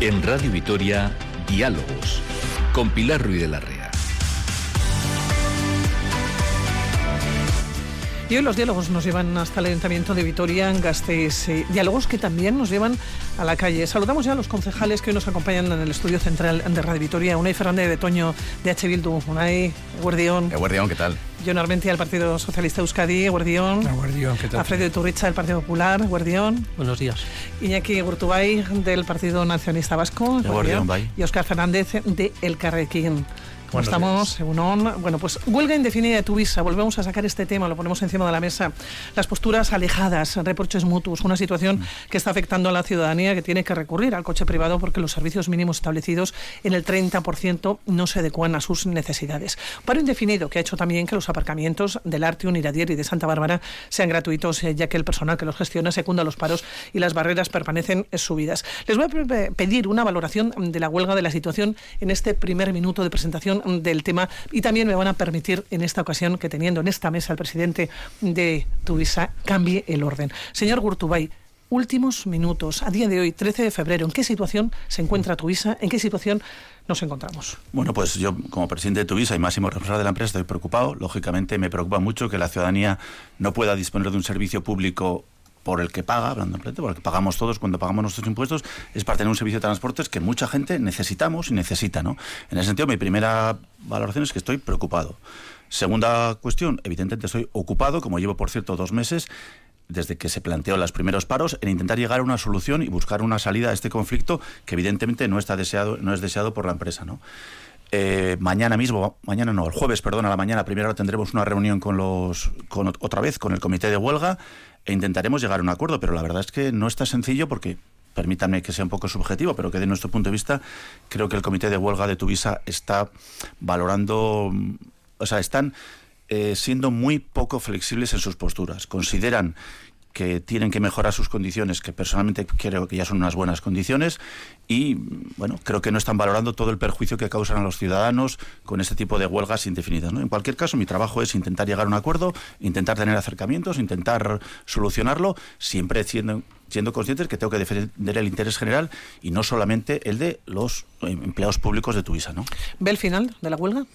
En Radio Vitoria, Diálogos, con Pilar Ruiz de la Rea. Y hoy los diálogos nos llevan hasta el Ayuntamiento de Vitoria, en Gasteiz. eh, diálogos que también nos llevan a la calle. Saludamos ya a los concejales que hoy nos acompañan en el estudio central de Radio Vitoria. Unai Fernández de Toño, de H. Bildu. Unai, Guardión. Guardián, ¿qué tal? John Armentia, del Partido Socialista Euskadi. Guardión. Guardión, ¿qué tal? Alfredo Iturricha, del Partido Popular. Guardión. Buenos días. Iñaki Gurtubay, del Partido Nacionalista Vasco. Guardión. Y Óscar Fernández, de El Carrequín. ¿Cómo estamos? Egunon. Bueno, pues huelga indefinida de Tuvisa. Volvemos a sacar este tema, lo ponemos encima de la mesa. Las posturas alejadas, reproches mutuos, una situación que está afectando a la ciudadanía que tiene que recurrir al coche privado porque los servicios mínimos establecidos en el 30% no se adecuan a sus necesidades. Paro indefinido que ha hecho también que los aparcamientos del Artium, Iradier y de Santa Bárbara sean gratuitos, eh, ya que el personal que los gestiona secunda los paros y las barreras permanecen subidas. Les voy a pe- pedir una valoración de la huelga de la situación en este primer minuto de presentación del tema y también me van a permitir en esta ocasión que teniendo en esta mesa el presidente de Tuvisa cambie el orden. Señor Gurtubay, últimos minutos, a día de hoy, 13 de febrero, ¿en qué situación se encuentra Tuvisa? ¿En qué situación nos encontramos? Bueno, pues yo como presidente de Tuvisa y máximo responsable de la empresa estoy preocupado. Lógicamente me preocupa mucho que la ciudadanía no pueda disponer de un servicio público por el que paga, hablando en por el que pagamos todos cuando pagamos nuestros impuestos, es para tener un servicio de transportes que mucha gente necesitamos y necesita, ¿no? En ese sentido, mi primera valoración es que estoy preocupado. Segunda cuestión, evidentemente estoy ocupado, como llevo, por cierto, dos meses, desde que se planteó los primeros paros, en intentar llegar a una solución y buscar una salida a este conflicto que evidentemente no está deseado, no es deseado por la empresa, ¿no? Eh, mañana mismo, mañana no, el jueves, perdón, a la mañana, primero tendremos una reunión con los, con, ot- otra vez con el comité de huelga e intentaremos llegar a un acuerdo, pero la verdad es que no está sencillo porque, permítanme que sea un poco subjetivo, pero que de nuestro punto de vista, creo que el comité de huelga de Tuvisa está valorando, o sea, están eh, siendo muy poco flexibles en sus posturas. Consideran que tienen que mejorar sus condiciones, que personalmente creo que ya son unas buenas condiciones, y bueno, creo que no están valorando todo el perjuicio que causan a los ciudadanos con este tipo de huelgas indefinidas. ¿no? En cualquier caso, mi trabajo es intentar llegar a un acuerdo, intentar tener acercamientos, intentar solucionarlo, siempre siendo, siendo conscientes que tengo que defender el interés general y no solamente el de los eh, empleados públicos de Tuvisa. ¿no? ¿Ve el final de la huelga?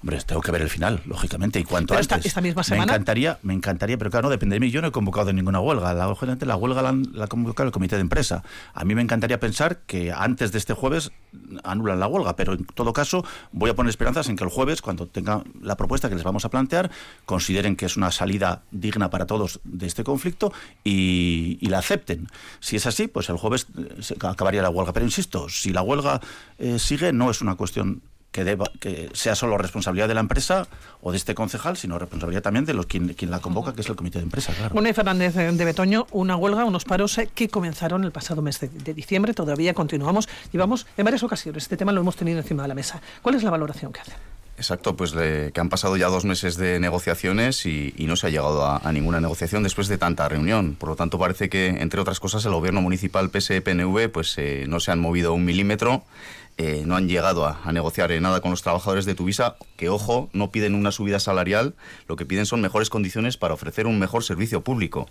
Hombre, tengo que ver el final, lógicamente, y cuanto Pero antes. esta misma Me semana- encantaría, me encantaría, pero claro, no depende de mí. Yo no he convocado de ninguna huelga. La, la huelga la, la ha convocado el comité de empresa. A mí me encantaría pensar que antes de este jueves anulan la huelga, pero en todo caso voy a poner esperanzas en que el jueves, cuando tenga la propuesta que les vamos a plantear, consideren que es una salida digna para todos de este conflicto y, y la acepten. Si es así, pues el jueves eh, se acabaría la huelga. Pero insisto, si la huelga eh, sigue, no es una cuestión que, deba, que sea solo responsabilidad de la empresa o de este concejal, sino responsabilidad también de los quien, quien la convoca, que es el comité de empresa, claro. Unai Fernández eh, de Betoño, una huelga, unos paros eh, que comenzaron el pasado mes de, de diciembre, todavía continuamos. Llevamos en varias ocasiones, este tema lo hemos tenido encima de la mesa. ¿Cuál es la valoración que hacen? Exacto, pues le- que han pasado ya dos meses de negociaciones y, y no se ha llegado a, a ninguna negociación después de tanta reunión. Por lo tanto, parece que, entre otras cosas, el gobierno municipal PSE-PNV pues, eh, no se han movido un milímetro, eh, no han llegado a, negociar eh, nada con los trabajadores de Tuvisa, que, ojo, no piden una subida salarial, lo que piden son mejores condiciones para ofrecer un mejor servicio público.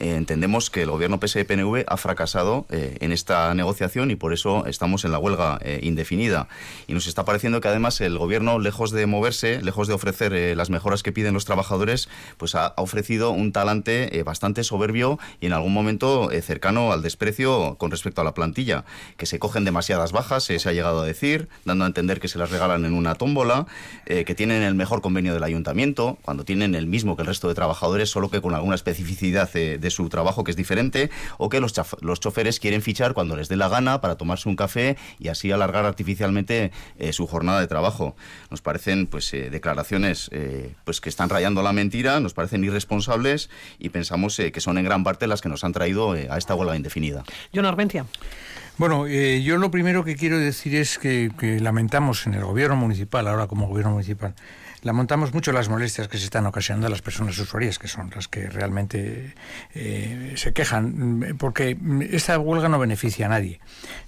Eh, entendemos que el gobierno PSE-PNV ha fracasado en esta negociación y por eso estamos en la huelga indefinida. Y nos está pareciendo que además el gobierno, lejos de moverse, lejos de ofrecer las mejoras que piden los trabajadores, pues ha, ofrecido un talante bastante soberbio y en algún momento cercano al desprecio con respecto a la plantilla, que se cogen demasiadas bajas, se ha llegado a decir, dando a entender que se las regalan en una tómbola, eh, que tienen el mejor convenio del ayuntamiento, cuando tienen el mismo que el resto de trabajadores, solo que con alguna especificidad eh, de su trabajo que es diferente, o que los, los choferes quieren fichar cuando les dé la gana para tomarse un café y así alargar artificialmente eh, su jornada de trabajo. Nos parecen pues declaraciones pues que están rayando la mentira, nos parecen irresponsables y pensamos que son en gran parte las que nos han traído a esta huelga indefinida. John Armentia. Bueno, eh, yo lo primero que quiero decir es que, que lamentamos en el gobierno municipal, ahora como gobierno municipal, lamentamos mucho las molestias que se están ocasionando a las personas usuarias, que son las que realmente eh, se quejan, porque esta huelga no beneficia a nadie,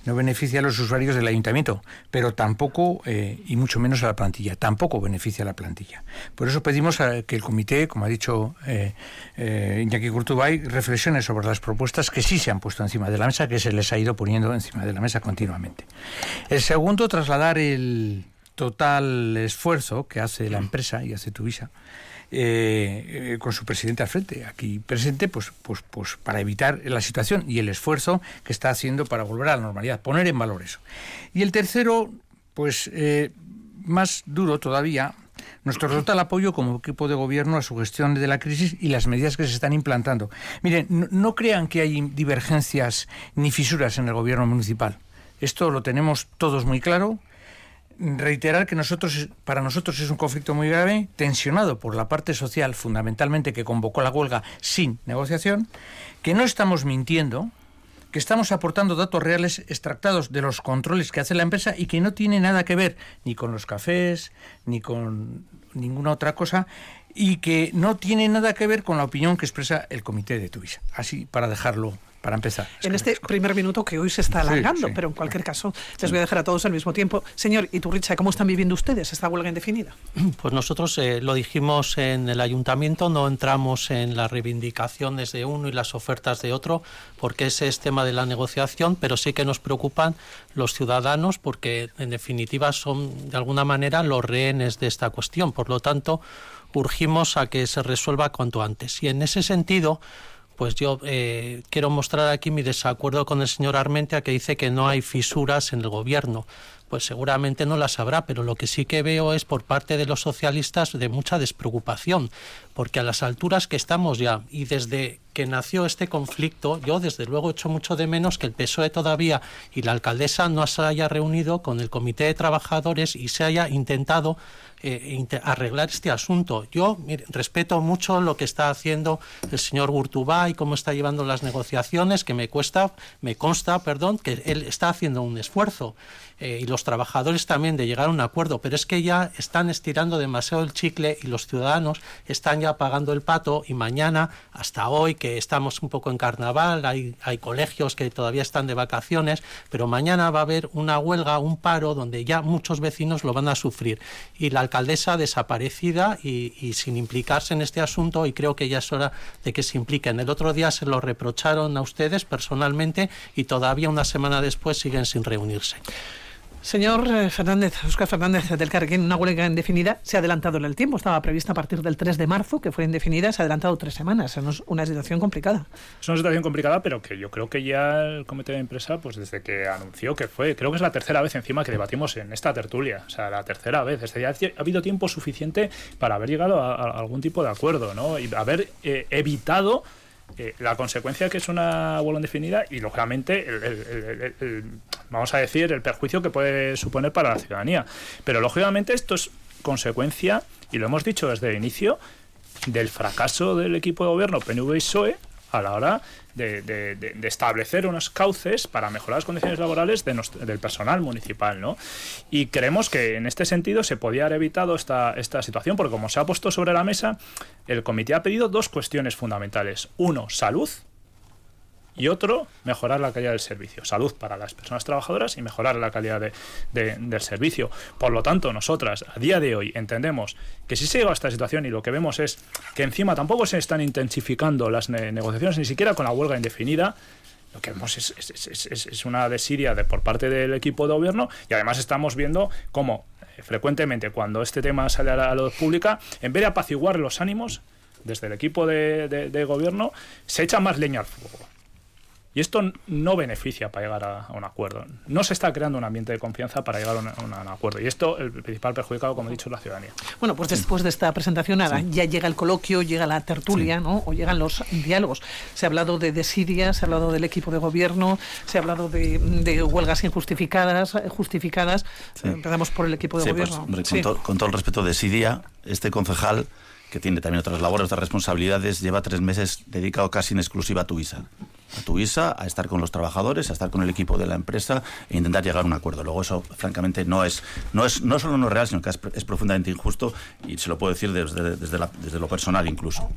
no beneficia a los usuarios del ayuntamiento, pero tampoco, eh, y mucho menos a la plantilla, tampoco beneficia a la plantilla. Por eso pedimos que el comité, como ha dicho eh, Iñaki Curtubay, reflexione sobre las propuestas que sí se han puesto encima de la mesa, que se les ha ido poniendo encima de la mesa continuamente. El segundo, trasladar el total esfuerzo que hace la empresa y hace Tuvisa eh, eh, con su presidente al frente, aquí presente, pues, pues, pues para evitar la situación y el esfuerzo que está haciendo para volver a la normalidad, poner en valor eso. Y el tercero, pues eh, más duro todavía, nuestro total apoyo como equipo de gobierno a su gestión de la crisis y las medidas que se están implantando. Miren, no crean que hay divergencias ni fisuras en el gobierno municipal. Esto lo tenemos todos muy claro reiterar que nosotros, para nosotros es un conflicto muy grave, tensionado por la parte social, fundamentalmente que convocó la huelga sin negociación, que no estamos mintiendo, que estamos aportando datos reales extractados de los controles que hace la empresa y que no tiene nada que ver ni con los cafés, ni con ninguna otra cosa, y que no tiene nada que ver con la opinión que expresa el comité de Tuvisa. Así, para dejarlo para empezar. En este primer minuto que hoy se está alargando, pero en cualquier caso les voy a dejar a todos al mismo tiempo. Señor Iturricha, ¿cómo están viviendo ustedes esta huelga indefinida? Pues nosotros eh, lo dijimos en el ayuntamiento, no entramos en las reivindicaciones de uno y las ofertas de otro, porque ese es tema de la negociación, pero sí que nos preocupan los ciudadanos, porque en definitiva son de alguna manera los rehenes de esta cuestión. Por lo tanto, urgimos a que se resuelva cuanto antes. Y en ese sentido, pues yo eh, quiero mostrar aquí mi desacuerdo con el señor Armentia que dice que no hay fisuras en el gobierno. Pues seguramente no las habrá, pero lo que sí que veo es por parte de los socialistas de mucha despreocupación, porque a las alturas que estamos ya y desde que nació este conflicto, yo desde luego echo mucho de menos que el PSOE todavía y la alcaldesa no se haya reunido con el comité de trabajadores y se haya intentado eh, arreglar este asunto. Yo respeto mucho lo que está haciendo el señor Gurtubá y cómo está llevando las negociaciones, que me cuesta, me consta, perdón, que él está haciendo un esfuerzo. Eh, y los trabajadores también de llegar a un acuerdo, pero es que ya están estirando demasiado el chicle y los ciudadanos están ya pagando el pato y mañana, hasta hoy, que estamos un poco en carnaval, hay, colegios que todavía están de vacaciones, pero mañana va a haber una huelga, un paro, donde ya muchos vecinos lo van a sufrir. Y la alcaldesa desaparecida y, y sin implicarse en este asunto, y creo que ya es hora de que se impliquen. El otro día se lo reprocharon a ustedes personalmente y todavía una semana después siguen sin reunirse. Señor eh, Fernández, Oscar Fernández del Carrequín, una huelga indefinida se ha adelantado en el tiempo. Estaba prevista a partir del 3 de marzo, que fue indefinida, se ha adelantado tres semanas. Es una situación complicada. Es una situación complicada, pero que yo creo que ya el comité de empresa, pues desde que anunció que fue, creo que es la tercera vez encima que debatimos en esta tertulia. O sea, la tercera vez. Es decir, ha habido tiempo suficiente para haber llegado a, algún tipo de acuerdo, ¿no? Y haber eh, evitado eh, la consecuencia que es una huelga indefinida y lógicamente el, vamos a decir el perjuicio que puede suponer para la ciudadanía. Pero lógicamente esto es consecuencia y lo hemos dicho desde el inicio del fracaso del equipo de gobierno PNV y PSOE a la hora de, establecer unos cauces para mejorar las condiciones laborales del personal municipal. ¿no? Y creemos que en este sentido se podía haber evitado esta, esta situación, porque como se ha puesto sobre la mesa, el comité ha pedido dos cuestiones fundamentales. Uno, salud y otro, mejorar la calidad del servicio. Salud para las personas trabajadoras y mejorar la calidad del servicio. Por lo tanto, nosotras a día de hoy entendemos que si se llega a esta situación y lo que vemos es que encima tampoco se están intensificando las negociaciones ni siquiera con la huelga indefinida, lo que vemos es, es, una desidia de, por parte del equipo de gobierno y además estamos viendo cómo eh, frecuentemente cuando este tema sale a la, luz pública, en vez de apaciguar los ánimos, desde el equipo de, de gobierno se echa más leña al fuego. Y esto no beneficia para llegar a, un acuerdo. No se está creando un ambiente de confianza para llegar a un, acuerdo. Y esto, el principal perjudicado, como he dicho, es la ciudadanía. Bueno, pues después de esta presentación, ya llega el coloquio, llega la tertulia, ¿no? O llegan los diálogos. Se ha hablado de desidia, se ha hablado del equipo de gobierno, se ha hablado de, huelgas injustificadas, eh, justificadas. Empezamos por el equipo de pues, gobierno. con, con, todo el respeto de Sidia, este concejal que tiene también otras labores, otras responsabilidades, lleva tres meses dedicado casi en exclusiva a Tuvisa a Tuvisa, a estar con los trabajadores, a estar con el equipo de la empresa e intentar llegar a un acuerdo. Luego eso, francamente, no es no es no solo no real, sino que es, profundamente injusto y se lo puedo decir desde, desde, lo personal incluso.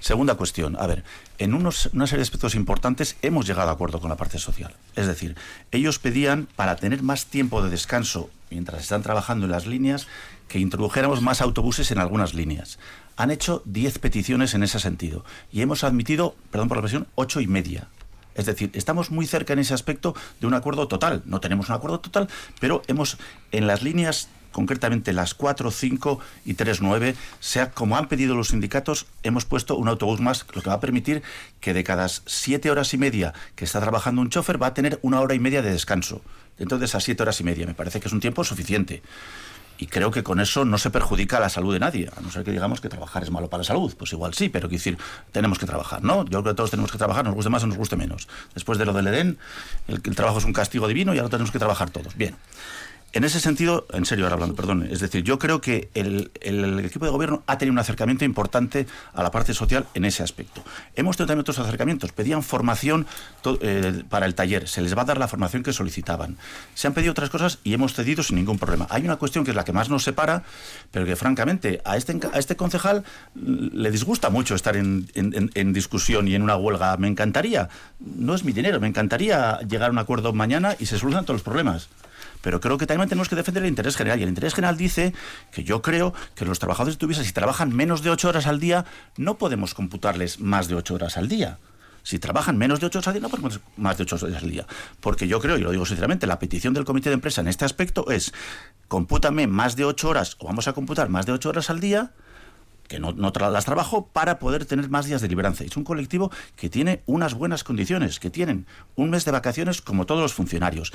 Segunda cuestión, a ver, en unos, una serie de aspectos importantes hemos llegado a acuerdo con la parte social. Es decir, ellos pedían para tener más tiempo de descanso mientras están trabajando en las líneas que introdujéramos más autobuses en algunas líneas. Han hecho 10 peticiones en ese sentido y hemos admitido, perdón por la presión, ocho y media. Es decir, estamos muy cerca en ese aspecto de un acuerdo total. No tenemos un acuerdo total, pero hemos en las líneas concretamente las 4, 5 y 3, 9, sea como han pedido los sindicatos, hemos puesto un autobús más, lo que va a permitir que de cada 7 horas y media que está trabajando un chofer va a tener una hora y media de descanso. Dentro de esas 7 horas y media, me parece que es un tiempo suficiente. Y creo que con eso no se perjudica la salud de nadie, a no ser que digamos que trabajar es malo para la salud. Pues igual sí, pero quiero decir, tenemos que trabajar, ¿no? Yo creo que todos tenemos que trabajar, nos guste más o nos guste menos. Después de lo del Edén, el, el trabajo es un castigo divino y ahora tenemos que trabajar todos. Bien. En ese sentido, en serio ahora hablando, perdón, es decir, yo creo que el, equipo de gobierno ha tenido un acercamiento importante a la parte social en ese aspecto. Hemos tenido también otros acercamientos. Pedían formación eh, para el taller, se les va a dar la formación que solicitaban. Se han pedido otras cosas y hemos cedido sin ningún problema. Hay una cuestión que es la que más nos separa, pero que francamente a este, a este concejal le disgusta mucho estar en, en discusión y en una huelga. Me encantaría, no es mi dinero, me encantaría llegar a un acuerdo mañana y se solucionan todos los problemas pero creo que también tenemos que defender el interés general. Y el interés general dice que yo creo que los trabajadores de Tuvisa, si trabajan menos de ocho horas al día, no podemos computarles más de ocho horas al día. Si trabajan menos de ocho horas al día, no podemos más de ocho horas al día. Porque yo creo, y lo digo sinceramente, la petición del comité de empresa en este aspecto es compútame más de ocho horas o vamos a computar más de ocho horas al día que no, no las trabajo para poder tener más días de liberancia. Es un colectivo que tiene unas buenas condiciones, que tienen un mes de vacaciones como todos los funcionarios.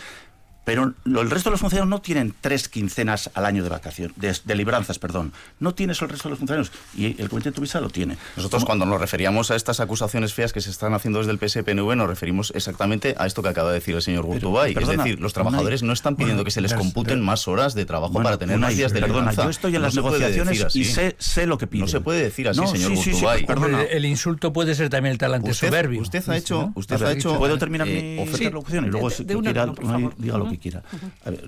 Pero el resto de los funcionarios no tienen tres quincenas al año de vacaciones, de, libranzas, perdón. No tienes el resto de los funcionarios. Y el Comité de Tuvisa lo tiene. Nosotros cuando nos referíamos a estas acusaciones feas que se están haciendo desde el PSPNV, nos referimos exactamente a esto que acaba de decir el señor Gurtubay. es decir, los trabajadores no están pidiendo que se les computen más horas de trabajo para tener más días de perdona, Yo estoy en las negociaciones y sé, sé, lo que piden. No se puede decir así, señor sí, perdona. El insulto puede ser también el talante soberbio. Usted ha hecho... Usted ha hecho ¿Puedo terminar mi locución? Y luego, si quiera, diga lo que quiera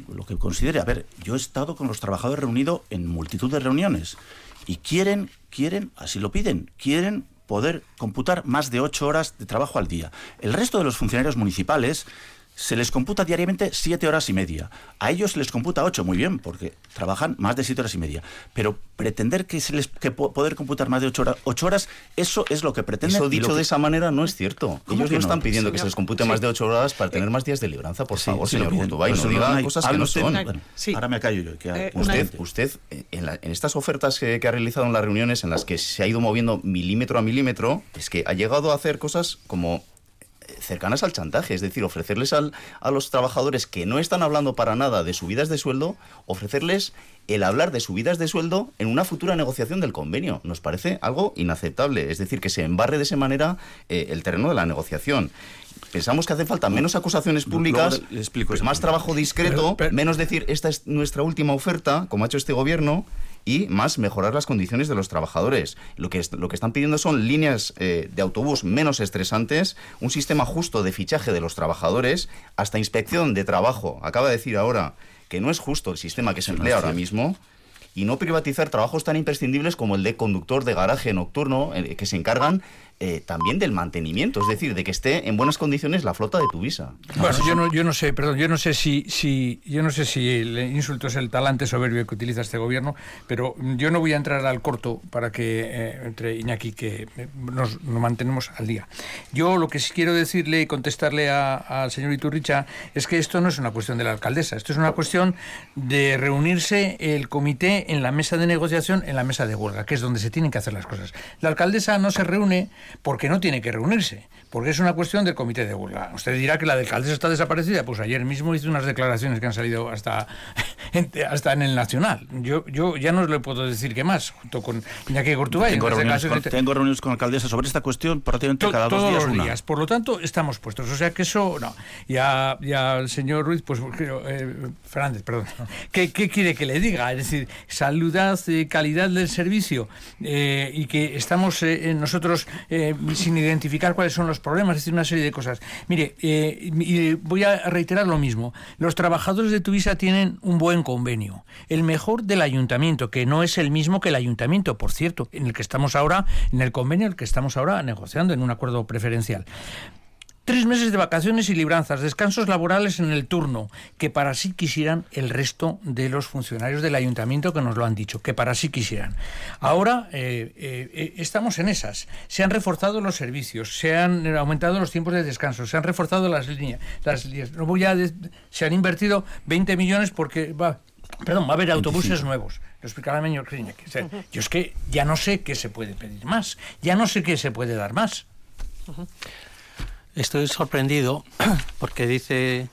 lo que considere. A ver, yo he estado con los trabajadores reunidos en multitud de reuniones y quieren, quieren, así lo piden, quieren poder computar más de ocho horas de trabajo al día. El resto de los funcionarios municipales se les computa diariamente siete horas y media. A ellos se les computa ocho, muy bien, porque trabajan más de siete horas y media. Pero pretender que se les que poder computar más de ocho horas, ocho horas, eso es lo que pretenden. Eso dicho de esa manera no es cierto. Ellos no están pidiendo que se les compute más de ocho horas para tener más días de libranza, por favor, señor Gurtubay, no diga cosas que no son. ahora me callo yo. Eh, usted, usted en, en, estas ofertas que, que ha realizado en las reuniones en las que se ha ido moviendo milímetro a milímetro, es que ha llegado a hacer cosas como cercanas al chantaje, es decir, ofrecerles al, a los trabajadores que no están hablando para nada de subidas de sueldo, ofrecerles el hablar de subidas de sueldo en una futura negociación del convenio. Nos parece algo inaceptable, es decir, que se embarre de esa manera eh, el terreno de la negociación. Pensamos que hace falta menos acusaciones públicas, más trabajo discreto, menos decir esta es nuestra última oferta, como ha hecho este gobierno, y más mejorar las condiciones de los trabajadores. Lo que, lo que están pidiendo son líneas eh, de autobús menos estresantes, un sistema justo de fichaje de los trabajadores, hasta inspección de trabajo. Acaba de decir ahora que no es justo el sistema que se emplea ahora mismo y no privatizar trabajos tan imprescindibles como el de conductor de garaje nocturno, eh, que se encargan eh, también del mantenimiento, es decir, de que esté en buenas condiciones la flota de Tuvisa. Bueno, yo no, yo no sé, perdón, yo no sé si, si, yo no sé si el insulto es el talante soberbio que utiliza este gobierno, pero yo no voy a entrar al corto para que eh, entre Iñaki que nos, mantenemos al día. Yo lo que sí quiero decirle y contestarle al señor Iturricha es que esto no es una cuestión de la alcaldesa, esto es una cuestión de reunirse el comité en la mesa de negociación, en la mesa de huelga, que es donde se tienen que hacer las cosas. La alcaldesa no se reúne porque no tiene que reunirse, porque es una cuestión del comité de huelga. Usted dirá que la alcaldesa está desaparecida, pues ayer mismo hizo unas declaraciones que han salido hasta, hasta en el Nacional. Yo, yo ya no le puedo decir qué más, junto con Iñaki Gortubay. Tengo, reuniones con, tengo reuniones con alcaldesa sobre esta cuestión prácticamente cada dos días. Los días. Por lo tanto, estamos puestos. O sea que eso, no. Y, al señor Ruiz, pues, eh, Fernández, perdón, ¿qué, quiere que le diga? Es decir, salud, calidad del servicio eh, y que estamos eh, nosotros eh, sin identificar cuáles son los problemas, es decir, una serie de cosas. Mire, eh, voy a reiterar lo mismo. Los trabajadores de Tuvisa tienen un buen convenio, el mejor del ayuntamiento, que no es el mismo que el ayuntamiento, por cierto, en el que estamos ahora, en el convenio en el que estamos ahora negociando en un acuerdo preferencial. Tres meses de vacaciones y libranzas, descansos laborales en el turno, que para sí quisieran el resto de los funcionarios del ayuntamiento que nos lo han dicho, que para sí quisieran. Ahora eh, eh, estamos en esas. Se han reforzado los servicios, se han aumentado los tiempos de descanso, se han reforzado las líneas. Las líneas. No voy a se han invertido 20 millones porque va, perdón, va a haber autobuses nuevos. Lo explicará Meño Yo es que ya no sé qué se puede pedir más, ya no sé qué se puede dar más. Estoy sorprendido porque dice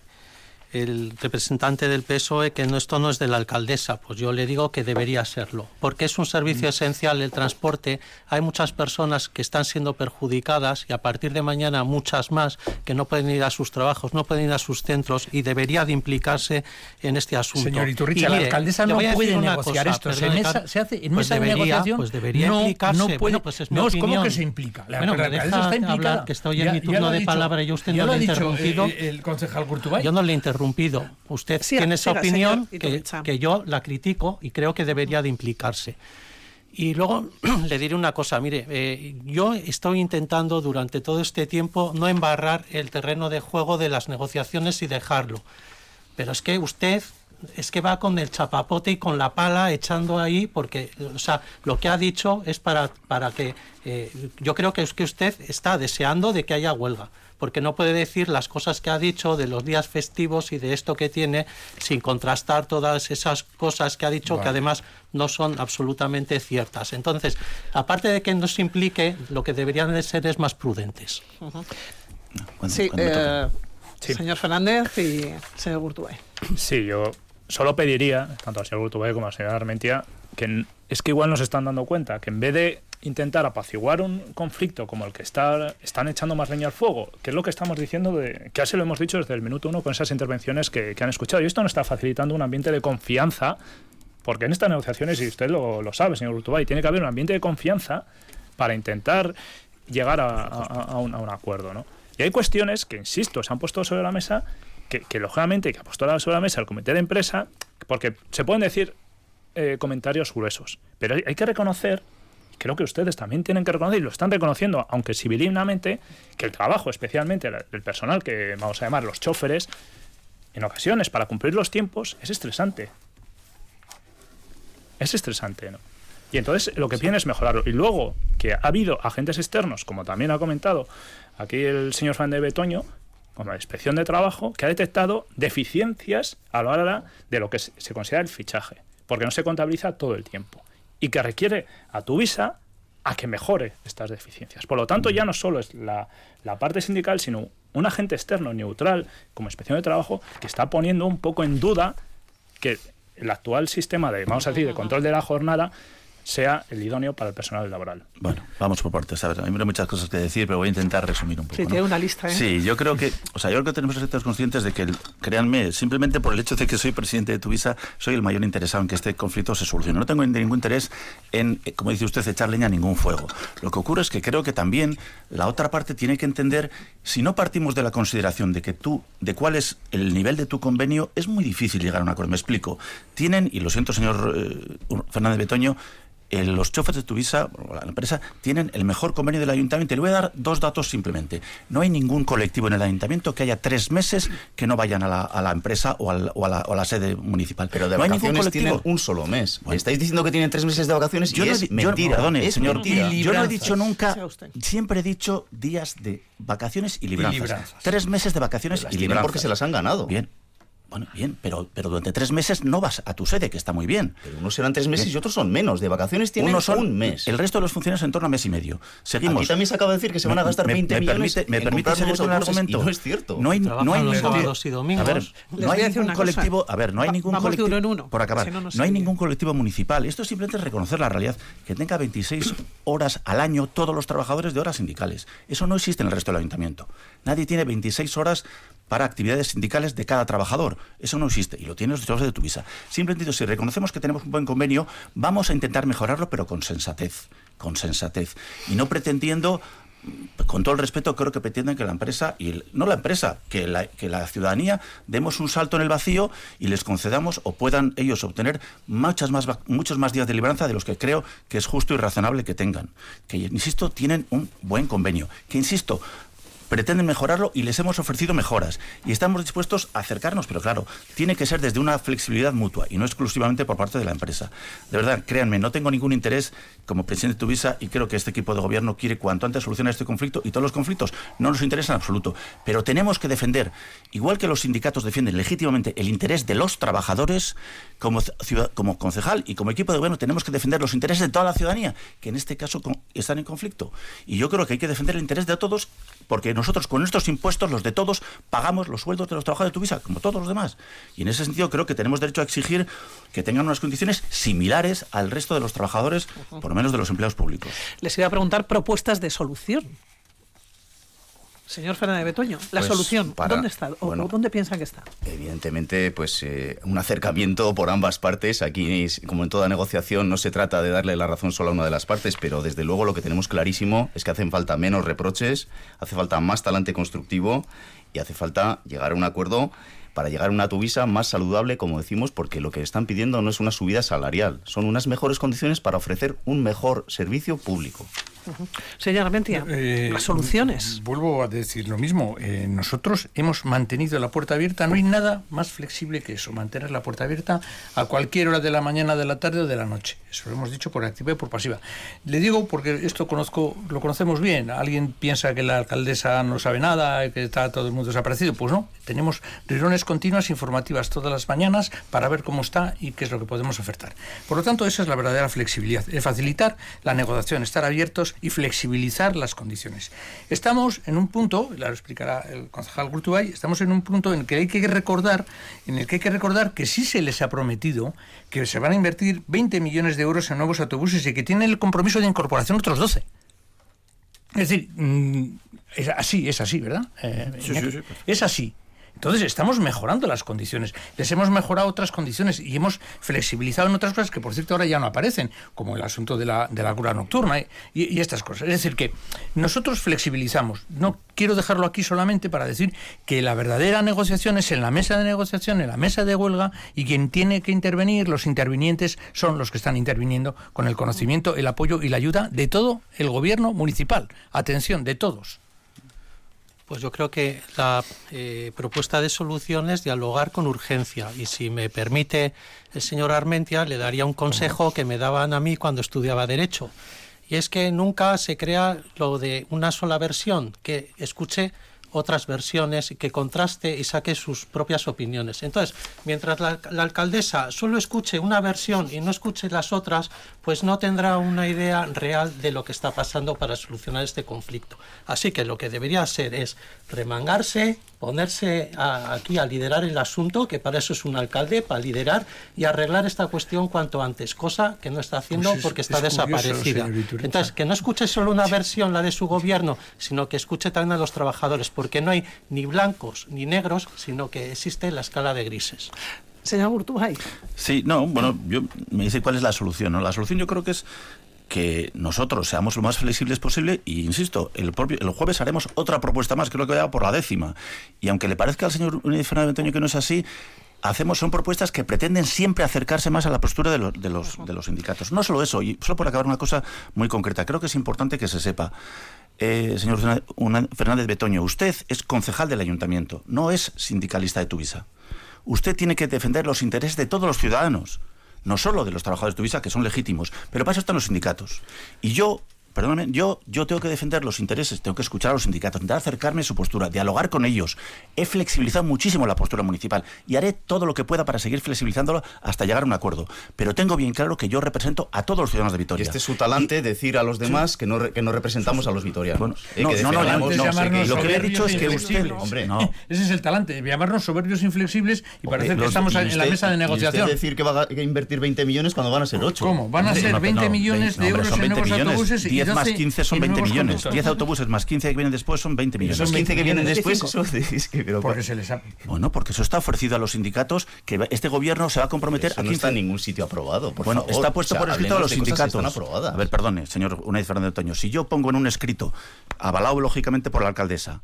el representante del PSOE que no, esto no es de la alcaldesa. Pues yo le digo que debería serlo, porque es un servicio mm. esencial el transporte. Hay muchas personas que están siendo perjudicadas y a partir de mañana muchas más que no pueden ir a sus trabajos, no pueden ir a sus centros y debería de implicarse en este asunto. Señor Iturricha, la alcaldesa no puede negociar esto. se, hace en pues mesa debería, de negociación. Pues debería implicarse. No, puede, pues es no, ¿cómo que se implica? La, bueno, me deja está hablar, que estoy en mi turno de palabra y usted no lo ha interrumpido. El, el concejal Gurtubay. Yo no le he interrumpido. Usted tiene esa opinión que, yo la critico y creo que debería de implicarse. Y luego le diré una cosa, mire, eh, yo estoy intentando durante todo este tiempo no embarrar el terreno de juego de las negociaciones y dejarlo. Pero es que usted es que va con el chapapote y con la pala echando ahí, porque, o sea, lo que ha dicho es para, para que, eh, yo creo que es que usted está deseando de que haya huelga porque no puede decir las cosas que ha dicho de los días festivos y de esto que tiene sin contrastar todas esas cosas que ha dicho que además no son absolutamente ciertas. Entonces, aparte de que no se implique, lo que deberían de ser es más prudentes. Eh, sí, señor Fernández y señor Gurtubay. Sí, yo solo pediría, tanto al señor Gurtubay como al señor Armentia, que es que igual nos están dando cuenta que en vez de intentar apaciguar un conflicto como el que está, están echando más leña al fuego, que es lo que estamos diciendo, de, que así lo hemos dicho desde el minuto uno con esas intervenciones que, han escuchado. Y esto no está facilitando un ambiente de confianza, porque en estas negociaciones, y usted lo, sabe, señor Urtubay, tiene que haber un ambiente de confianza para intentar llegar a, un, acuerdo. ¿no? Y hay cuestiones que, insisto, se han puesto sobre la mesa, que, que lógicamente que ha puesto sobre la mesa el comité de empresa, porque se pueden decir eh, comentarios gruesos, pero hay que reconocer creo que ustedes también tienen que reconocer, y lo están reconociendo, aunque civilinamente, que el trabajo, especialmente del personal que vamos a llamar los choferes, en ocasiones, para cumplir los tiempos, es estresante. Es estresante, ¿no? Y entonces lo que piden es mejorarlo. Y luego que ha habido agentes externos, como también ha comentado aquí el señor Fan de Betoño, como la inspección de trabajo, que ha detectado deficiencias a la hora de lo que se considera el fichaje, porque no se contabiliza todo el tiempo y que requiere a tu visa a que mejore estas deficiencias. Por lo tanto, ya no solo es la, la, parte sindical, sino un agente externo neutral como inspección de trabajo que está poniendo un poco en duda que el actual sistema de, vamos a decir, de control de la jornada sea el idóneo para el personal laboral. Bueno, vamos por partes. A ver, hay muchas cosas que decir, pero voy a intentar resumir un poco. Sí, tiene una lista, ¿eh? Sí, yo creo que, o sea, yo creo que tenemos que ser conscientes de que, créanme, simplemente por el hecho de que soy presidente de Tuvisa, soy el mayor interesado en que este conflicto se solucione. No tengo ningún interés en, eh, como dice usted, echar leña a ningún fuego. Lo que ocurre es que creo que también la otra parte tiene que entender, si no partimos de la consideración de que tú, de cuál es el nivel de tu convenio, es muy difícil llegar a un acuerdo. Me explico. Tienen, y lo siento, señor eh, Fernández Betoño, los choferes de Tuvisa, la empresa, tienen el mejor convenio del ayuntamiento. Le voy a dar dos datos simplemente. No hay ningún colectivo en el ayuntamiento que haya tres meses que no vayan a la, empresa o, a la, sede municipal. Pero de no vacaciones tienen un solo mes. Estáis diciendo que tienen tres meses de vacaciones yo y no, es mentira. Perdone, señor, yo no he dicho nunca, siempre he dicho días de vacaciones y libranzas. Tres meses de vacaciones y libranzas. porque se las han ganado. Bien, bueno, bien, pero, pero durante tres meses no vas a tu sede, que está muy bien. Pero unos serán tres meses y otros son menos. De vacaciones tienen unos son, un mes. El resto de los funcionarios en torno a mes y medio. Seguimos. Aquí también se acaba de decir que se van a gastar 20 me, millones permite, me permite seguir con el argumento. no es cierto. No hay, no hay ningún, a ver, no hay ningún colectivo. A ver, no hay ningún colectivo. Uno en uno, por acabar, no, no hay ningún colectivo municipal. Esto simplemente es reconocer la realidad. Que tenga 26 horas al año todos los trabajadores de horas sindicales. Eso no existe en el resto del ayuntamiento. Nadie tiene 26 horas para actividades sindicales de cada trabajador. Eso no existe y lo trabajadores de tu visa. Simplemente, si reconocemos que tenemos un buen convenio, vamos a intentar mejorarlo, pero con sensatez, con sensatez. Y no pretendiendo con todo el respeto, creo que pretenden que la empresa, y no la empresa, que la, ciudadanía demos un salto en el vacío y les concedamos o puedan ellos obtener más, muchos más días de libranza de los que creo que es justo y razonable que tengan. Que, insisto, tienen un buen convenio. Que, insisto, pretenden mejorarlo y les hemos ofrecido mejoras. Y estamos dispuestos a acercarnos, pero claro, tiene que ser desde una flexibilidad mutua y no exclusivamente por parte de la empresa. De verdad, créanme, no tengo ningún interés como presidente de Tuvisa y creo que este equipo de gobierno quiere cuanto antes solucionar este conflicto y todos los conflictos no nos interesan en absoluto. Pero tenemos que defender, igual que los sindicatos defienden legítimamente el interés de los trabajadores, como, como concejal y como equipo de gobierno tenemos que defender los intereses de toda la ciudadanía, que en este caso están en conflicto. Y yo creo que hay que defender el interés de todos porque nosotros con nuestros impuestos, los de todos, pagamos los sueldos de los trabajadores de Tuvisa, como todos los demás. Y en ese sentido creo que tenemos derecho a exigir que tengan unas condiciones similares al resto de los trabajadores, por lo menos de los empleados públicos. Les iba a preguntar propuestas de solución. Señor Fernández Betoño, la pues solución, ¿dónde está? ¿O dónde piensa que está? Evidentemente, pues eh, un acercamiento por ambas partes. Aquí, como en toda negociación, no se trata de darle la razón solo a una de las partes, pero desde luego lo que tenemos clarísimo es que hacen falta menos reproches, hace falta más talante constructivo y hace falta llegar a un acuerdo para llegar a una tuvisa más saludable, como decimos, porque lo que están pidiendo no es una subida salarial, son unas mejores condiciones para ofrecer un mejor servicio público. Señora Mentia, eh, las soluciones. Vuelvo a decir lo mismo. Eh, nosotros hemos mantenido la puerta abierta. No hay nada más flexible que eso, mantener la puerta abierta a cualquier hora de la mañana, de la tarde o de la noche. Eso lo hemos dicho por activa y por pasiva. Le digo porque esto conozco, lo conocemos bien. Alguien piensa que la alcaldesa no sabe nada, que está todo el mundo desaparecido. Pues no. Tenemos reuniones continuas informativas todas las mañanas para ver cómo está y qué es lo que podemos ofertar. Por lo tanto, esa es la verdadera flexibilidad, es facilitar la negociación, estar abiertos y flexibilizar las condiciones. Estamos en un punto, lo explicará el concejal Gurtubay, estamos en un punto en el que hay que recordar, en el que hay que recordar que sí se les ha prometido que se van a invertir 20 millones de euros en nuevos autobuses y que tienen el compromiso de incorporación otros 12. Es decir, mm, es así, es así, ¿verdad? Eh, sí, sí, sí. Es así. Entonces estamos mejorando las condiciones, les hemos mejorado otras condiciones y hemos flexibilizado en otras cosas que por cierto ahora ya no aparecen, como el asunto de la, de la cura nocturna y, y, estas cosas. Es decir, que nosotros flexibilizamos. No quiero dejarlo aquí solamente para decir que la verdadera negociación es en la mesa de negociación, en la mesa de huelga y quien tiene que intervenir, los intervinientes son los que están interviniendo con el conocimiento, el apoyo y la ayuda de todo el gobierno municipal. Atención, de todos. Pues yo creo que la eh, propuesta de solución es dialogar con urgencia. Y si me permite el señor Armentia, le daría un consejo que me daban a mí cuando estudiaba Derecho. Y es que nunca se crea lo de una sola versión, que escuche otras versiones, que contraste y saque sus propias opiniones. Entonces, mientras la, alcaldesa solo escuche una versión y no escuche las otras, pues no tendrá una idea real de lo que está pasando para solucionar este conflicto. Así que lo que debería hacer es remangarse, ponerse aquí a liderar el asunto, que para eso es un alcalde, para liderar y arreglar esta cuestión cuanto antes, cosa que no está haciendo pues porque está desaparecida. Entonces, que no escuche solo una versión, la de su gobierno, sino que escuche también a los trabajadores, porque no hay ni blancos ni negros, sino que existe la escala de grises. Señor Urtubay. Sí, no, bueno, yo me dice cuál es la solución. ¿no? La solución yo creo que es que nosotros seamos lo más flexibles posible y insisto, el propio el jueves haremos otra propuesta más, creo que va por la décima. Y aunque le parezca al señor Fernández Antonio que no es así, hacemos son propuestas que pretenden siempre acercarse más a la postura de, de, los, de los sindicatos. No solo eso, y solo por acabar una cosa muy concreta, creo que es importante que se sepa. Eh, señor Fernández Betoño, usted es concejal del ayuntamiento, no es sindicalista de Tuvisa. Usted tiene que defender los intereses de todos los ciudadanos no solo de los trabajadores de Tuvisa, que son legítimos, pero para eso están los sindicatos. Y yo perdóname, yo, yo tengo que defender los intereses, tengo que escuchar a los sindicatos, intentar acercarme a su postura, dialogar con ellos. He flexibilizado muchísimo la postura municipal y haré todo lo que pueda para seguir flexibilizándolo hasta llegar a un acuerdo. Pero tengo bien claro que yo represento a todos los ciudadanos de Vitoria. Y este es su talante, decir a los demás que, no, que no representamos a los vitorianos. Eh, no, no, no, lo que he dicho es que usted... Hombre, no. Ese es el talante, llamarnos soberbios inflexibles y parecer que estamos en la mesa de negociación. Y decir que va a invertir 20 millones cuando van a ser 8. ¿Cómo? Van a ser 20 millones de euros en nuevos autobuses y 10 más 12 15 son y 20 nuevos millones. conductos. 10 autobuses más 15 que vienen después son 20 millones. Esos 15 que vienen después, 25. eso es que, pero, Porque se les ha... Bueno, porque eso está ofrecido a los sindicatos, que este gobierno se va a comprometer eso a no 15... está en ningún sitio aprobado, por bueno, favor. está puesto O sea, por escrito a los sindicatos. aprobadas. A ver, perdone, señor Unai Fernández Toño. Si yo pongo en un escrito, avalado lógicamente por la alcaldesa,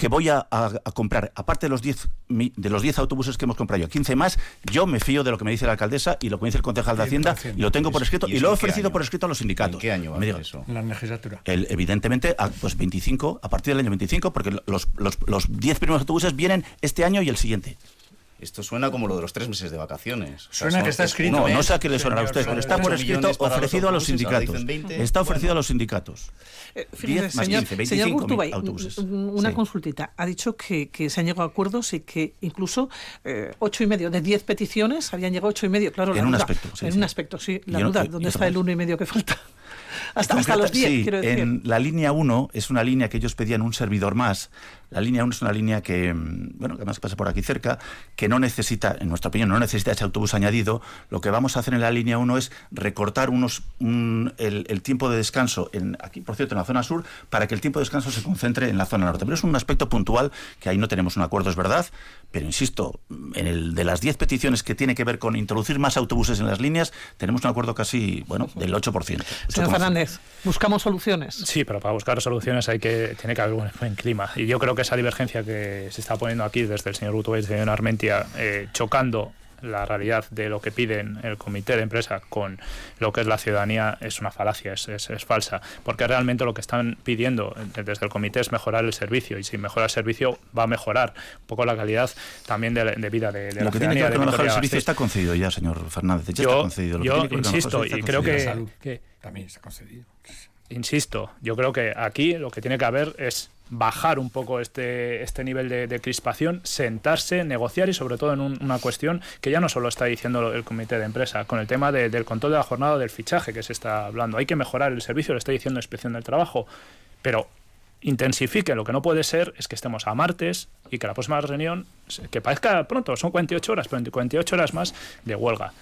que voy a, a- a comprar, aparte de los 10 mi- de los 10 autobuses que hemos comprado yo, 15 más, yo me fío de lo que me dice la alcaldesa y lo que me dice el concejal de Hacienda, y lo tengo por escrito ¿Y lo he ofrecido año? por escrito a los sindicatos. ¿En qué año va eso? en la legislatura. el- evidentemente, a, pues 25, a partir del año 25, porque los, los, los 10 primeros autobuses vienen este año y el siguiente. Esto suena como lo de los tres meses de vacaciones. O sea, Suena son- que está es escrito, No, mes. no sé a qué le sonará a usted, pero está por escrito ofrecido a los sindicatos. dicen 20. Está ofrecido Bueno. a los sindicatos. Eh, 10 fíjese, más señor, 15, señor 25 Gurtubay, autobuses. una Sí. consultita. Ha dicho que, que se han llegado a acuerdos y que incluso eh, ocho y medio de diez peticiones habían llegado ocho y medio. Claro, la En un duda- aspecto, sí, en sí. un aspecto, sí. La Y duda, y- ¿dónde y está el uno y medio que falta? hasta, los 10, sí, quiero. En la línea 1 es una línea que ellos pedían un servidor más. La línea 1 es una línea que, mm, bueno, que además pasa por aquí cerca, que no necesita, en nuestra opinión, no necesita ese autobús añadido. Lo que vamos a hacer en la línea 1 es recortar unos un, el, el, tiempo de descanso, en, aquí por cierto, en la zona sur, para que el tiempo de descanso se concentre en la zona norte. Pero es un aspecto puntual que ahí no tenemos un acuerdo, es verdad, pero insisto, mm, en el de las 10 peticiones que tiene que ver con introducir más autobuses en las líneas, tenemos un acuerdo casi, bueno, del 8%. 8 buscamos soluciones. Sí, pero para buscar soluciones hay que, tiene que haber un buen clima. Y yo creo que esa divergencia que se está poniendo aquí desde el señor Butuay y el señor Armentia, eh, chocando la realidad de lo que piden el comité de empresa con lo que es la ciudadanía es una falacia, es, es- es falsa, porque realmente lo que están pidiendo eh, desde el comité es mejorar el servicio y si mejora el servicio va a mejorar un poco la calidad también de, de vida de, de Lo la que tiene que mejorar el servicio está concedido ya, señor Fernández. Ya está Yo, concedido. Lo que yo tiene que con insisto y creo está que, que También está concedido. Insisto, yo creo que aquí lo que tiene que haber es bajar un poco este, este nivel de, crispación, sentarse, negociar y sobre todo en un- una cuestión que ya no solo está diciendo el comité de empresa, con el tema de- del control de la jornada del fichaje que se está hablando. Hay que mejorar el servicio, lo está diciendo la inspección del trabajo, pero intensifique. Lo que no puede ser es que estemos a martes y que la próxima reunión, que parezca pronto, son 48 horas, pero 48 horas más de huelga.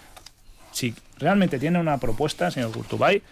Si realmente tiene una propuesta, señor Gurtubay,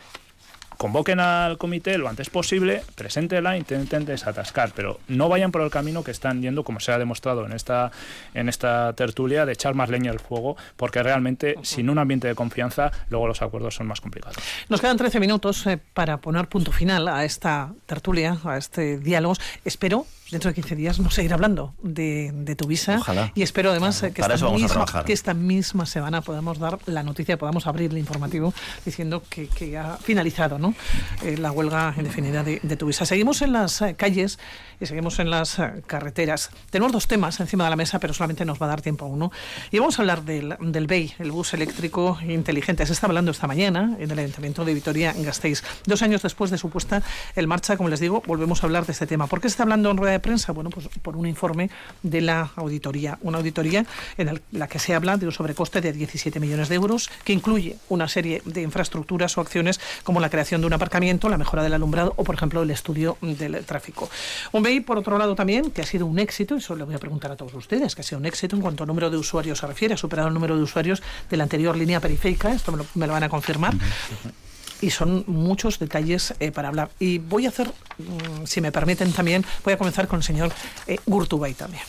convoquen al comité lo antes posible, preséntela, intenten desatascar, pero no vayan por el camino que están yendo, como se ha demostrado en esta, en esta tertulia, de echar más leña al fuego, porque realmente sin un ambiente de confianza, luego los acuerdos son más complicados. Nos quedan 13 minutos eh, para poner punto final a esta tertulia, a este diálogo. Espero, dentro de 15 días, no seguir hablando de, de tu visa. Ojalá. Y espero además que, esta misma, que esta misma semana podamos dar la noticia, podamos abrir el informativo diciendo que, que ha finalizado ¿no? Eh, la huelga indefinida de, de tu visa. Seguimos en las eh, calles y seguimos en las eh, carreteras. Tenemos dos temas encima de la mesa, pero solamente nos va a dar tiempo a uno. Y vamos a hablar del, del BEI, el bus eléctrico inteligente. Se está hablando esta mañana en el Ayuntamiento de Vitoria-Gasteiz. Dos años después de su puesta en marcha, como les digo, volvemos a hablar de este tema. ¿Por qué se está hablando en rueda de prensa? Bueno, pues por un informe de la auditoría. Una auditoría en la que se habla de un sobrecoste de 17 millones de euros, que incluye una serie de infraestructuras o acciones como la creación de un aparcamiento, la mejora del alumbrado o, por ejemplo, el estudio del tráfico. BEI, por otro lado, también, que ha sido un éxito, eso le voy a preguntar a todos ustedes, que ha sido un éxito en cuanto al número de usuarios se refiere, ha superado el número de usuarios de la anterior línea periférica, esto me lo, me lo van a confirmar. Y son muchos detalles eh, para hablar. Y voy a hacer, mm, si me permiten también, voy a comenzar con el señor eh, Gurtubay también.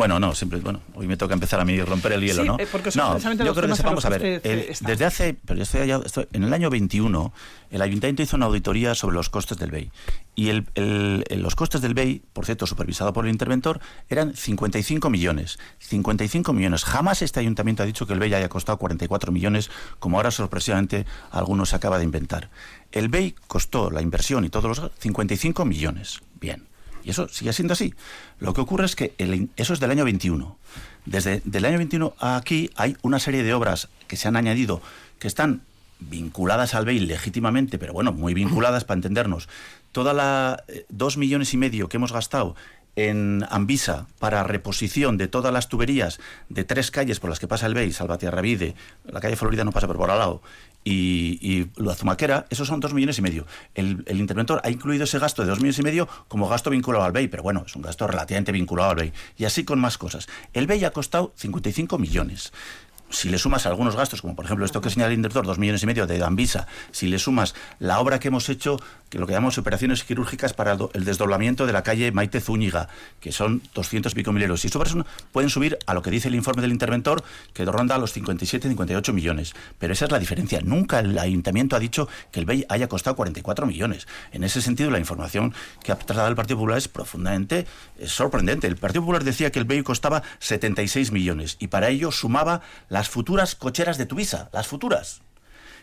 Bueno, no, siempre, bueno, hoy me toca empezar a mí romper el hielo, Sí, ¿no? eh, porque no, yo creo que temas se- a ver, el- desde hace, pero yo estoy allá- estoy- en el año 21, el ayuntamiento hizo una auditoría sobre los costes del BEI. Y el, los costes del BEI, por cierto, supervisado por el interventor, eran 55 millones. 55 millones. Jamás este ayuntamiento ha dicho que el BEI haya costado 44 millones, como ahora sorpresivamente algunos se acaba de inventar. El BEI costó la inversión y todos los 55 millones. Bien. Y eso sigue siendo así. Lo que ocurre es que el- eso es del año 21. Desde el año 21 a aquí hay una serie de obras que se han añadido que están vinculadas al BEI legítimamente, pero bueno, muy vinculadas para entendernos. Toda la eh, dos millones y medio que hemos gastado en Ambisa para reposición de todas las tuberías de tres calles por las que pasa el BEI, Salvatierravide, la calle Florida no pasa por por al lado, y, y la Zumaquera, esos son dos millones y medio. El, el interventor ha incluido ese gasto de dos millones y medio como gasto vinculado al BEI, pero bueno, es un gasto relativamente vinculado al BEI. Y así con más cosas. El BEI ha costado 55 millones. Si le sumas algunos gastos, como por ejemplo esto que señala el director, dos millones y medio de Anvisa, si le sumas la obra que hemos hecho, que lo que llamamos operaciones quirúrgicas para el desdoblamiento de la calle Maite Zúñiga, que son 200 y pico mil euros, y eso pueden subir a lo que dice el informe del interventor, que ronda los 57, 58 millones. Pero esa es la diferencia. Nunca el ayuntamiento ha dicho que el BEI haya costado 44 millones. En ese sentido, la información que ha trasladado el Partido Popular es profundamente sorprendente. El Partido Popular decía que el BEI costaba 76 millones y para ello sumaba las futuras cocheras de Tuvisa, las futuras.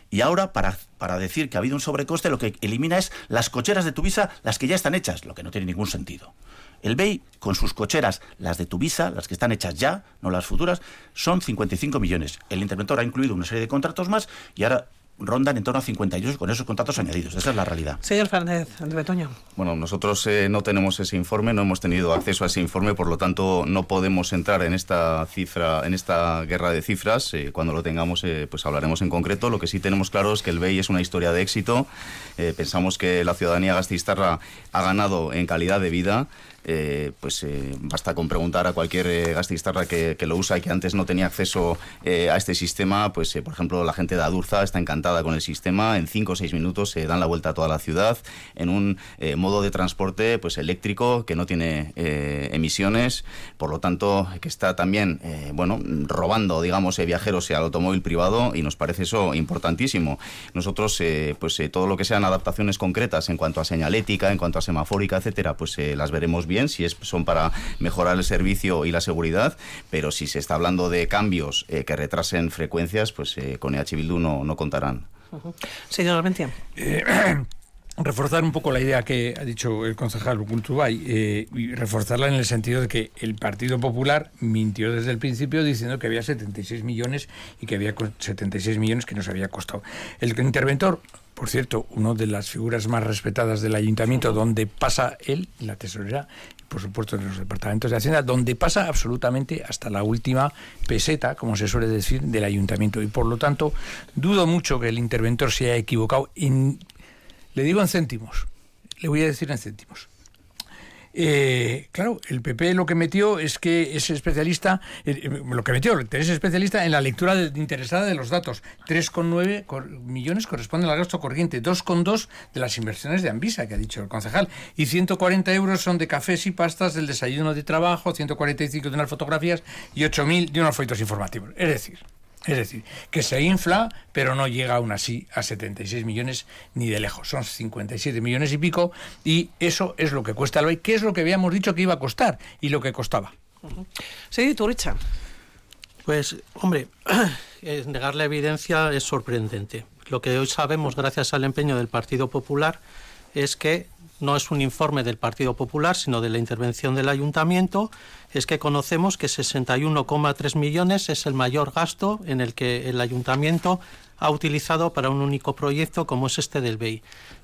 Y ahora, para, para decir que ha habido un sobrecoste, lo que elimina es las cocheras de Tuvisa, las que ya están hechas, lo que no tiene ningún sentido. El BEI, con sus cocheras, las de Tuvisa, las que están hechas ya, no las futuras, son 55 millones. El interventor ha incluido una serie de contratos más y ahora rondan en torno a 52 con esos contratos añadidos. Esa es la realidad. Señor Fernández, de Betoño. Bueno, nosotros eh, no tenemos ese informe, no hemos tenido acceso a ese informe, por lo tanto no podemos entrar en esta cifra, en esta guerra de cifras. Eh, cuando lo tengamos, eh, pues hablaremos en concreto. Lo que sí tenemos claro es que el BEI es una historia de éxito. pensamos que la ciudadanía gastistarra ha ganado en calidad de vida. Eh, pues eh, basta con preguntar a cualquier eh, gastistarra que, lo usa y que antes no tenía acceso a este sistema, pues por ejemplo la gente de Adurza está encantada con el sistema, en 5 o 6 minutos se dan la vuelta a toda la ciudad en un modo de transporte pues eléctrico que no tiene emisiones, por lo tanto que está también bueno robando digamos viajeros al automóvil privado y nos parece eso importantísimo. Nosotros pues todo lo que sean adaptaciones concretas en cuanto a señalética, en cuanto a semafórica, etcétera, pues las veremos bien si es, son para mejorar el servicio y la seguridad, pero si se está hablando de cambios eh, que retrasen frecuencias, pues eh, con EH Bildu no, no contarán. Señor eh, reforzar un poco la idea que ha dicho el concejal Ucultubay y reforzarla en el sentido de que el Partido Popular mintió desde el principio diciendo que había 76 millones y que había 76 millones que nos había costado. El interventor por cierto, una de las figuras más respetadas del ayuntamiento, donde pasa él, la tesorera, por supuesto en los departamentos de Hacienda, donde pasa absolutamente hasta la última peseta, como se suele decir, del ayuntamiento. Y por lo tanto, dudo mucho que el interventor se haya equivocado. Le digo en céntimos, le voy a decir en céntimos. Eh, claro, el PP lo que metió es que es especialista, eh, eh, lo que metió, es especialista en la lectura interesada de los datos. 3,9 millones corresponden al gasto corriente, 2,2 de las inversiones de Anvisa, que ha dicho el concejal, y 140 euros son de cafés y pastas del desayuno de trabajo, 145 de unas fotografías y 8.000 de unos folletos informativos. Es decir, es decir, que se infla, pero no llega aún así a 76 millones ni de lejos. Son 57 millones y pico y eso es lo que cuesta el BEI, que es lo que habíamos dicho que iba a costar y lo que costaba. Sí, Turicha. Pues, hombre, negar la evidencia es sorprendente. Lo que hoy sabemos, gracias al empeño del Partido Popular, es que no es un informe del Partido Popular, sino de la intervención del Ayuntamiento, es que conocemos que 61,3 millones es el mayor gasto en el que el Ayuntamiento ha utilizado para un único proyecto como es este del BEI.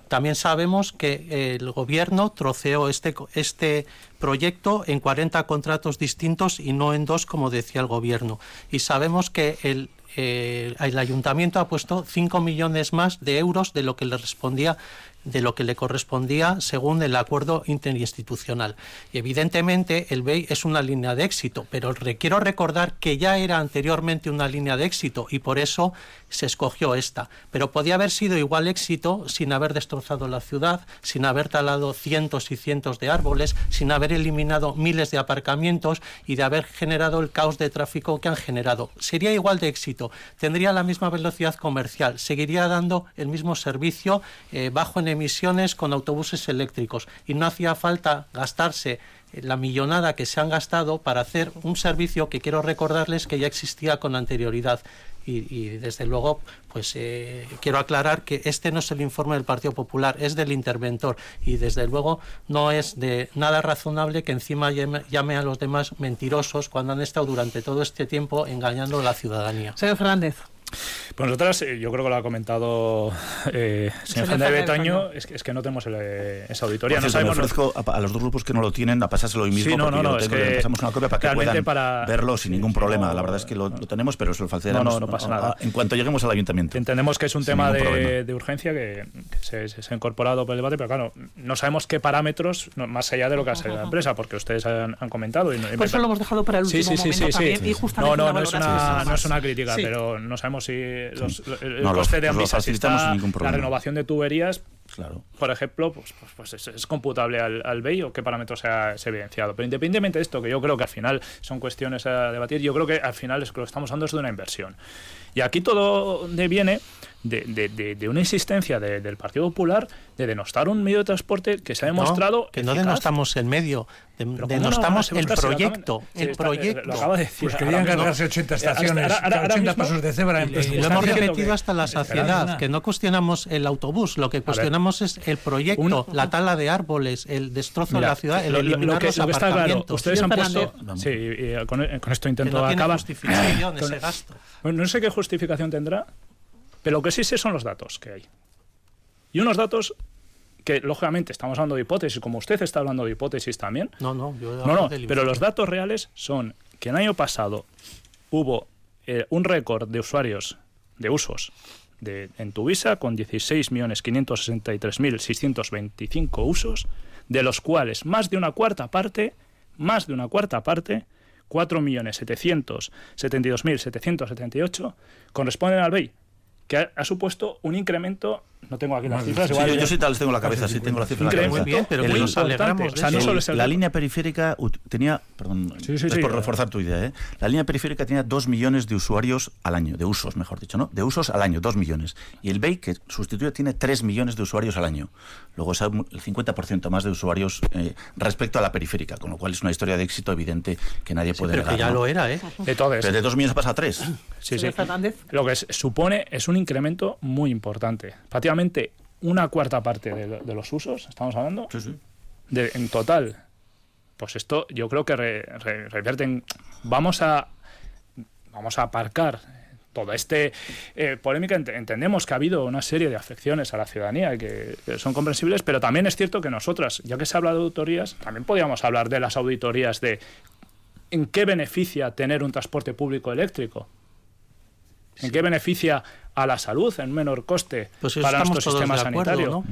También sabemos que el Gobierno troceó este, este proyecto en 40 contratos distintos y no en dos, como decía el Gobierno. Y sabemos que el, eh, el ayuntamiento ha puesto 5 millones más de euros de lo que le respondía de lo que le correspondía según el acuerdo interinstitucional. Y evidentemente el BEI es una línea de éxito, pero quiero recordar que ya era anteriormente una línea de éxito y por eso se escogió esta. Pero podía haber sido igual éxito sin haber destrozado la ciudad, sin haber talado cientos y cientos de árboles, sin haber eliminado miles de aparcamientos y de haber generado el caos de tráfico que han generado. Sería igual de éxito, tendría la misma velocidad comercial, seguiría dando el mismo servicio eh, bajo en emisiones con autobuses eléctricos y no hacía falta gastarse la millonada que se han gastado para hacer un servicio que quiero recordarles que ya existía con anterioridad. Y, desde luego, pues eh, quiero aclarar que este no es el informe del Partido Popular, es del interventor. Y desde luego no es de nada razonable que encima llame, a los demás mentirosos cuando han estado durante todo este tiempo engañando a la ciudadanía. Señor Fernández. Pues nosotras, eh, yo creo que lo ha comentado eh, señor Fernández Fernández Betaño, es que, es que no tenemos el, eh, esa auditoría. Por no cierto, me sabemos, ofrezco a, a los dos grupos que no lo tienen a pasárselo hoy mismo Sí, no, porque no, yo no, es que le pasamos una copia para que puedan para- verlo sin ningún problema. no, La verdad es que lo, no. lo tenemos, pero se lo falsearemos No, no, no pasa nada. en cuanto lleguemos al ayuntamiento. Entendemos que es un tema de, de urgencia que, que se, se- se ha incorporado por el debate, pero claro, no sabemos qué parámetros, no, más allá de lo que ha salido la empresa, porque ustedes han, han comentado. Y no- y Por eso lo hemos dejado para el último sí, sí, momento sí, también sí. y justamente No, no, no es, una, no es una crítica, pero no sabemos si los, el No, coste de lo Ambisa, si facilitamos está la renovación de tuberías, Claro. por ejemplo, pues, pues, pues es, es computable al, al BEI o qué parámetros se ha, se ha evidenciado. Pero independientemente de esto, que yo creo que al final son cuestiones a debatir, yo creo que al final es que lo que estamos hablando es de una inversión. Y aquí todo deviene de, de- de- de una insistencia de- del Partido Popular de denostar un medio de transporte que se ha demostrado No, que no eficaz. denostamos el medio, de- Pero ¿cómo no denostamos a el proyecto, el está- proyecto. Lo acaba de decir. Pues querían mismo. cargarse 80 Ahora- estaciones, ahora- ahora 80 mismo- pasos de cebra en Y presupuesto. lo hemos repetido que- hasta la saciedad, que no cuestionamos el autobús, lo que cuestionamos es el proyecto, Un- la tala de árboles, el destrozo Mira, de la ciudad, el lo- eliminar lo que, los lo que está claro, ustedes han puesto. Sí, y, eh, con, con esto intento no acabar. justificación Con- ese gasto. Bueno, no sé qué justificación tendrá, pero lo que sí sé son los datos que hay. Y unos datos que, lógicamente, estamos hablando de hipótesis, como usted está hablando de hipótesis también. No, no, yo No, hablo no, del pero los datos reales son que el año pasado hubo eh, un récord de usuarios, de usos, de, en Tuvisa con 16.563.625 usos, de los cuales más de una cuarta parte, más de una cuarta parte, 4.772.778 corresponden al BEI, que ha, supuesto un incremento, no tengo aquí las de- cifras, Sí, igual yo, sí tal, les tengo en la cabeza, sí tengo la cifra en la cabeza. Muy bien, pero El- muy nos importante. alegramos de O sea, no eso. solo es el la línea periférica ut- tenía, perdón, Sí, sí, es sí. por reforzar tu idea, ¿eh? la línea periférica tenía dos millones de usuarios al año, de usos, mejor dicho, ¿no? De usos al año, dos millones. Y el BEI, que sustituye, tiene tres millones de usuarios al año. Luego es el 50% más de usuarios eh, respecto a la periférica, con lo cual es una historia de éxito evidente que nadie Sí, puede pero que negar. ya ¿no? lo era, ¿eh? Entonces, Pero de dos millones pasa a tres. sí, sí. Lo que es- supone es un incremento muy importante. Prácticamente una cuarta parte de, lo- de los usos, estamos hablando, Sí, sí. de, en total. Pues esto yo creo que re- re- revierte en... Vamos a, vamos a aparcar toda este eh, polémica. Ent- Entendemos que ha habido una serie de afecciones a la ciudadanía que, que son comprensibles, pero también es cierto que nosotras, ya que se habla de auditorías, también podríamos hablar de las auditorías de en qué beneficia tener un transporte público eléctrico. ¿En qué beneficia a la salud en menor coste Pues para nuestro sistema acuerdo, sanitario? ¿no?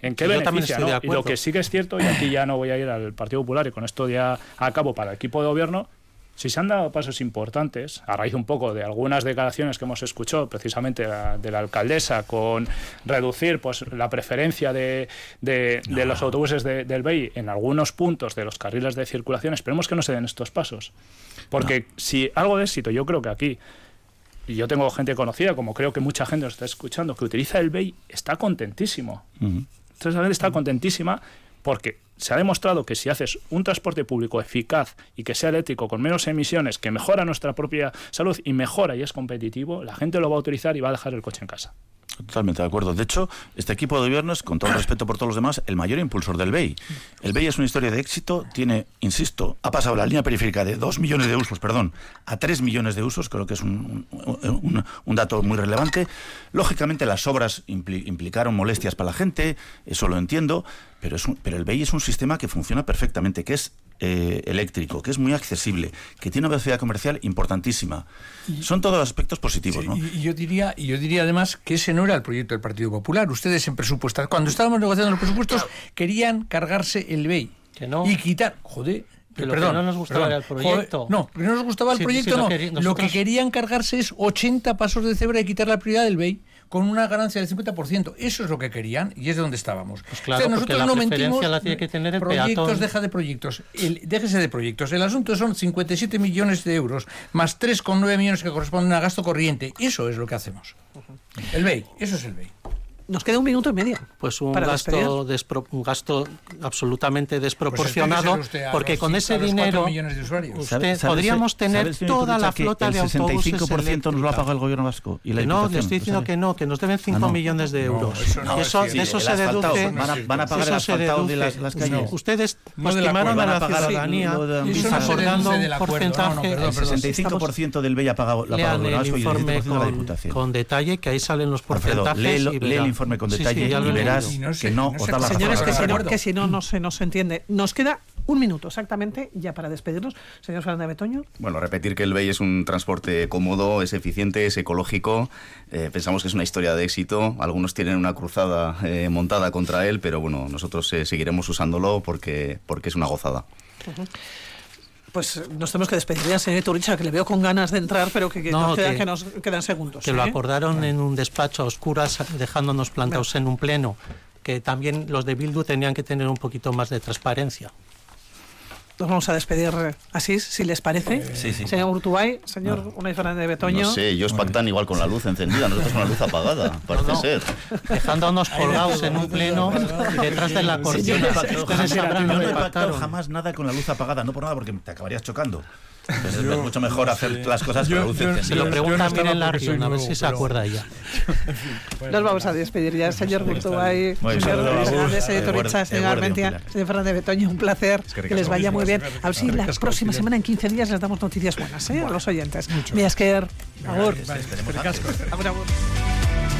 ¿En qué Yo beneficia? no? Y lo que sí que es cierto, y aquí ya no voy a ir al Partido Popular y con esto ya acabo para el equipo de gobierno, si se han dado pasos importantes, a raíz un poco de algunas declaraciones que hemos escuchado precisamente la- de la alcaldesa con reducir pues la preferencia de, de- de los autobuses de- del BEI en algunos puntos de los carriles de circulación, esperemos que no se den estos pasos. Porque si algo de éxito, yo creo que aquí y yo tengo gente conocida, como creo que mucha gente nos está escuchando, que utiliza el BEI, está contentísimo. Entonces, la gente está contentísima porque se ha demostrado que si haces un transporte público eficaz y que sea eléctrico con menos emisiones, que mejora nuestra propia salud y mejora y es competitivo, la gente lo va a utilizar y va a dejar el coche en casa. Totalmente de acuerdo. De hecho, este equipo de gobierno es, con todo el respeto por todos los demás, el mayor impulsor del BEI. El BEI es una historia de éxito, tiene, insisto, ha pasado la línea periférica de 2 millones de usos, perdón, a 3 millones de usos, creo que es un, un- dato muy relevante. Lógicamente, las obras impli- implicaron molestias para la gente, eso lo entiendo, pero, es un- pero el BEI es un sistema que funciona perfectamente, que es eh, eléctrico, que es muy accesible, que tiene una velocidad comercial importantísima. Son todos aspectos positivos, Sí, ¿no? y, y yo diría, y yo diría además que ese no era el proyecto del Partido Popular. Ustedes en presupuestos, cuando estábamos negociando los presupuestos, querían cargarse el BEI Que no. y quitar, joder. Que lo perdón, que no nos gustaba perdón, el proyecto. joder, no, que no nos gustaba el Sí, sí, proyecto, lo no. Lo que nosotros- querían cargarse es 80 pasos de cebra y quitar la prioridad del BEI con una ganancia del 50%. Eso es lo que querían y es de donde estábamos. Pues claro, porque la preferencia la tiene que tener el proyectos, peatón. deja de proyectos. El- déjese de proyectos. El asunto son 57 millones de euros más 3,9 millones que corresponden a gasto corriente. Eso es lo que hacemos. El BEI, eso es el BEI. Nos queda un minuto y medio. Pues un gasto, despro, un gasto absolutamente desproporcionado, pues porque con ese dinero usted, podríamos tener toda la flota de autobuses. El 65% nos lo ha pagado el gobierno vasco. Y la no, le estoy diciendo que no, que nos deben 5 ah, millones de euros. No, eso, de eso se deduce. Van a, van a pagar el asfaltado de las, las calles. Ustedes pues, estimaron a la ciudadanía acordando un porcentaje. El 65% del BEI ha pagado la el informe con detalle, que ahí salen los porcentajes informe con detalle y verás que no os da la Señores, que si, no, que si no, no se, no se entiende. Nos queda un minuto exactamente ya para despedirnos. Señor Fernández Betoño. Bueno, repetir que el BEI es un transporte cómodo, es eficiente, es ecológico. Eh, pensamos que es una historia de éxito. Algunos tienen una cruzada eh, montada contra él, pero bueno, nosotros eh, seguiremos usándolo porque, porque es una gozada pues nos tenemos que despedir ya, señor Turicha, que le veo con ganas de entrar, pero que, nos, quedan segundos. Que lo ¿eh? acordaron en un despacho a oscuras, dejándonos plantados en un pleno, que también los de Bildu tenían que tener un poquito más de transparencia. Nos vamos a despedir así, si les parece. Sí, sí. Señor Urtubay, señor no. Unai Fernández de Betoño. No sé, ellos pactan igual con la luz encendida, nosotros con la luz apagada, parece no, ser. Dejándonos colgados en un pleno detrás de la cortina. no he pactado jamás nada con la luz apagada, no por nada, porque te acabarías chocando. Entonces es mucho mejor hacer las cosas con la luz. Se lo pregunta bien en la región, a ver si se acuerda ella. Nos vamos a despedir ya, señor Urtubay, señor Fernández, señor Armentia, señor Fernández de Betoño, un placer, que les vaya muy bien. A ver si la próxima semana, en 15 días, les damos noticias buenas ¿eh? a los oyentes. Mira, es que... Agur. Agur, agur.